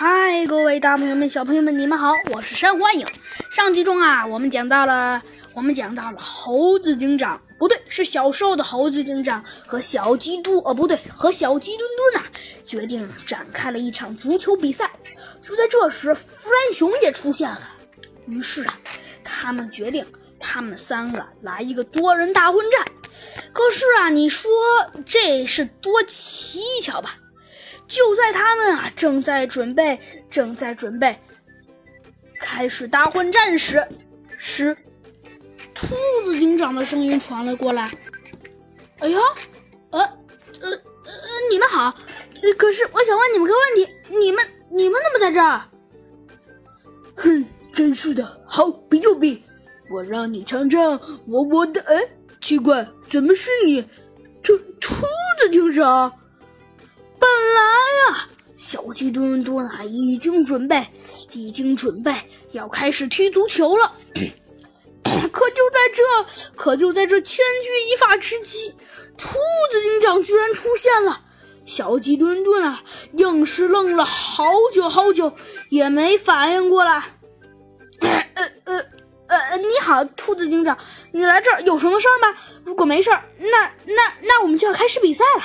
嗨，各位大朋友们、小朋友们，你们好，我是山幻影。上集中啊，我们讲到了，我们讲到了猴子警长，不对，是小时候的猴子警长和小鸡嘟，哦，不对，和小鸡墩墩呐，决定展开了一场足球比赛。就在这时，弗兰熊也出现了。于是啊，他们决定，他们三个来一个多人大混战。可是啊，你说这是多蹊跷吧？就在他们啊正在准备、正在准备开始大混战时，时，兔子警长的声音传了过来：“哎呀，呃，呃，呃，你们好！可是我想问你们个问题，你们、你们怎么在这儿？”“哼，真是的，好比就比，我让你尝尝我我的……哎，奇怪，怎么是你，兔兔子警长？”小鸡墩墩啊，已经准备，已经准备要开始踢足球了。可就在这，可就在这千钧一发之际，兔子警长居然出现了。小鸡墩墩啊，硬是愣了好久好久，也没反应过来。呃呃呃，你好，兔子警长，你来这儿有什么事儿吗？如果没事儿，那那那我们就要开始比赛了。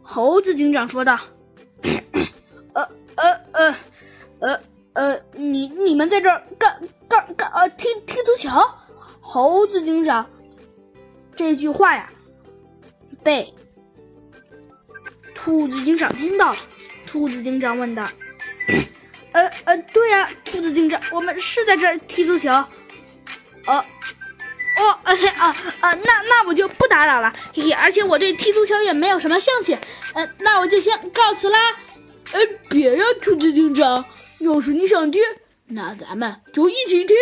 猴子警长说道：“呃呃呃呃呃，你你们在这儿干干干呃踢踢足球？”猴子警长这句话呀，被兔子警长听到了。兔子警长问道：“ 呃呃，对呀，兔子警长，我们是在这儿踢足球。”哦。哦，啊啊，那那我就不打扰了，嘿嘿，而且我对踢足球也没有什么兴趣，呃，那我就先告辞啦。哎，别呀，兔子警长，要是你想踢，那咱们就一起踢。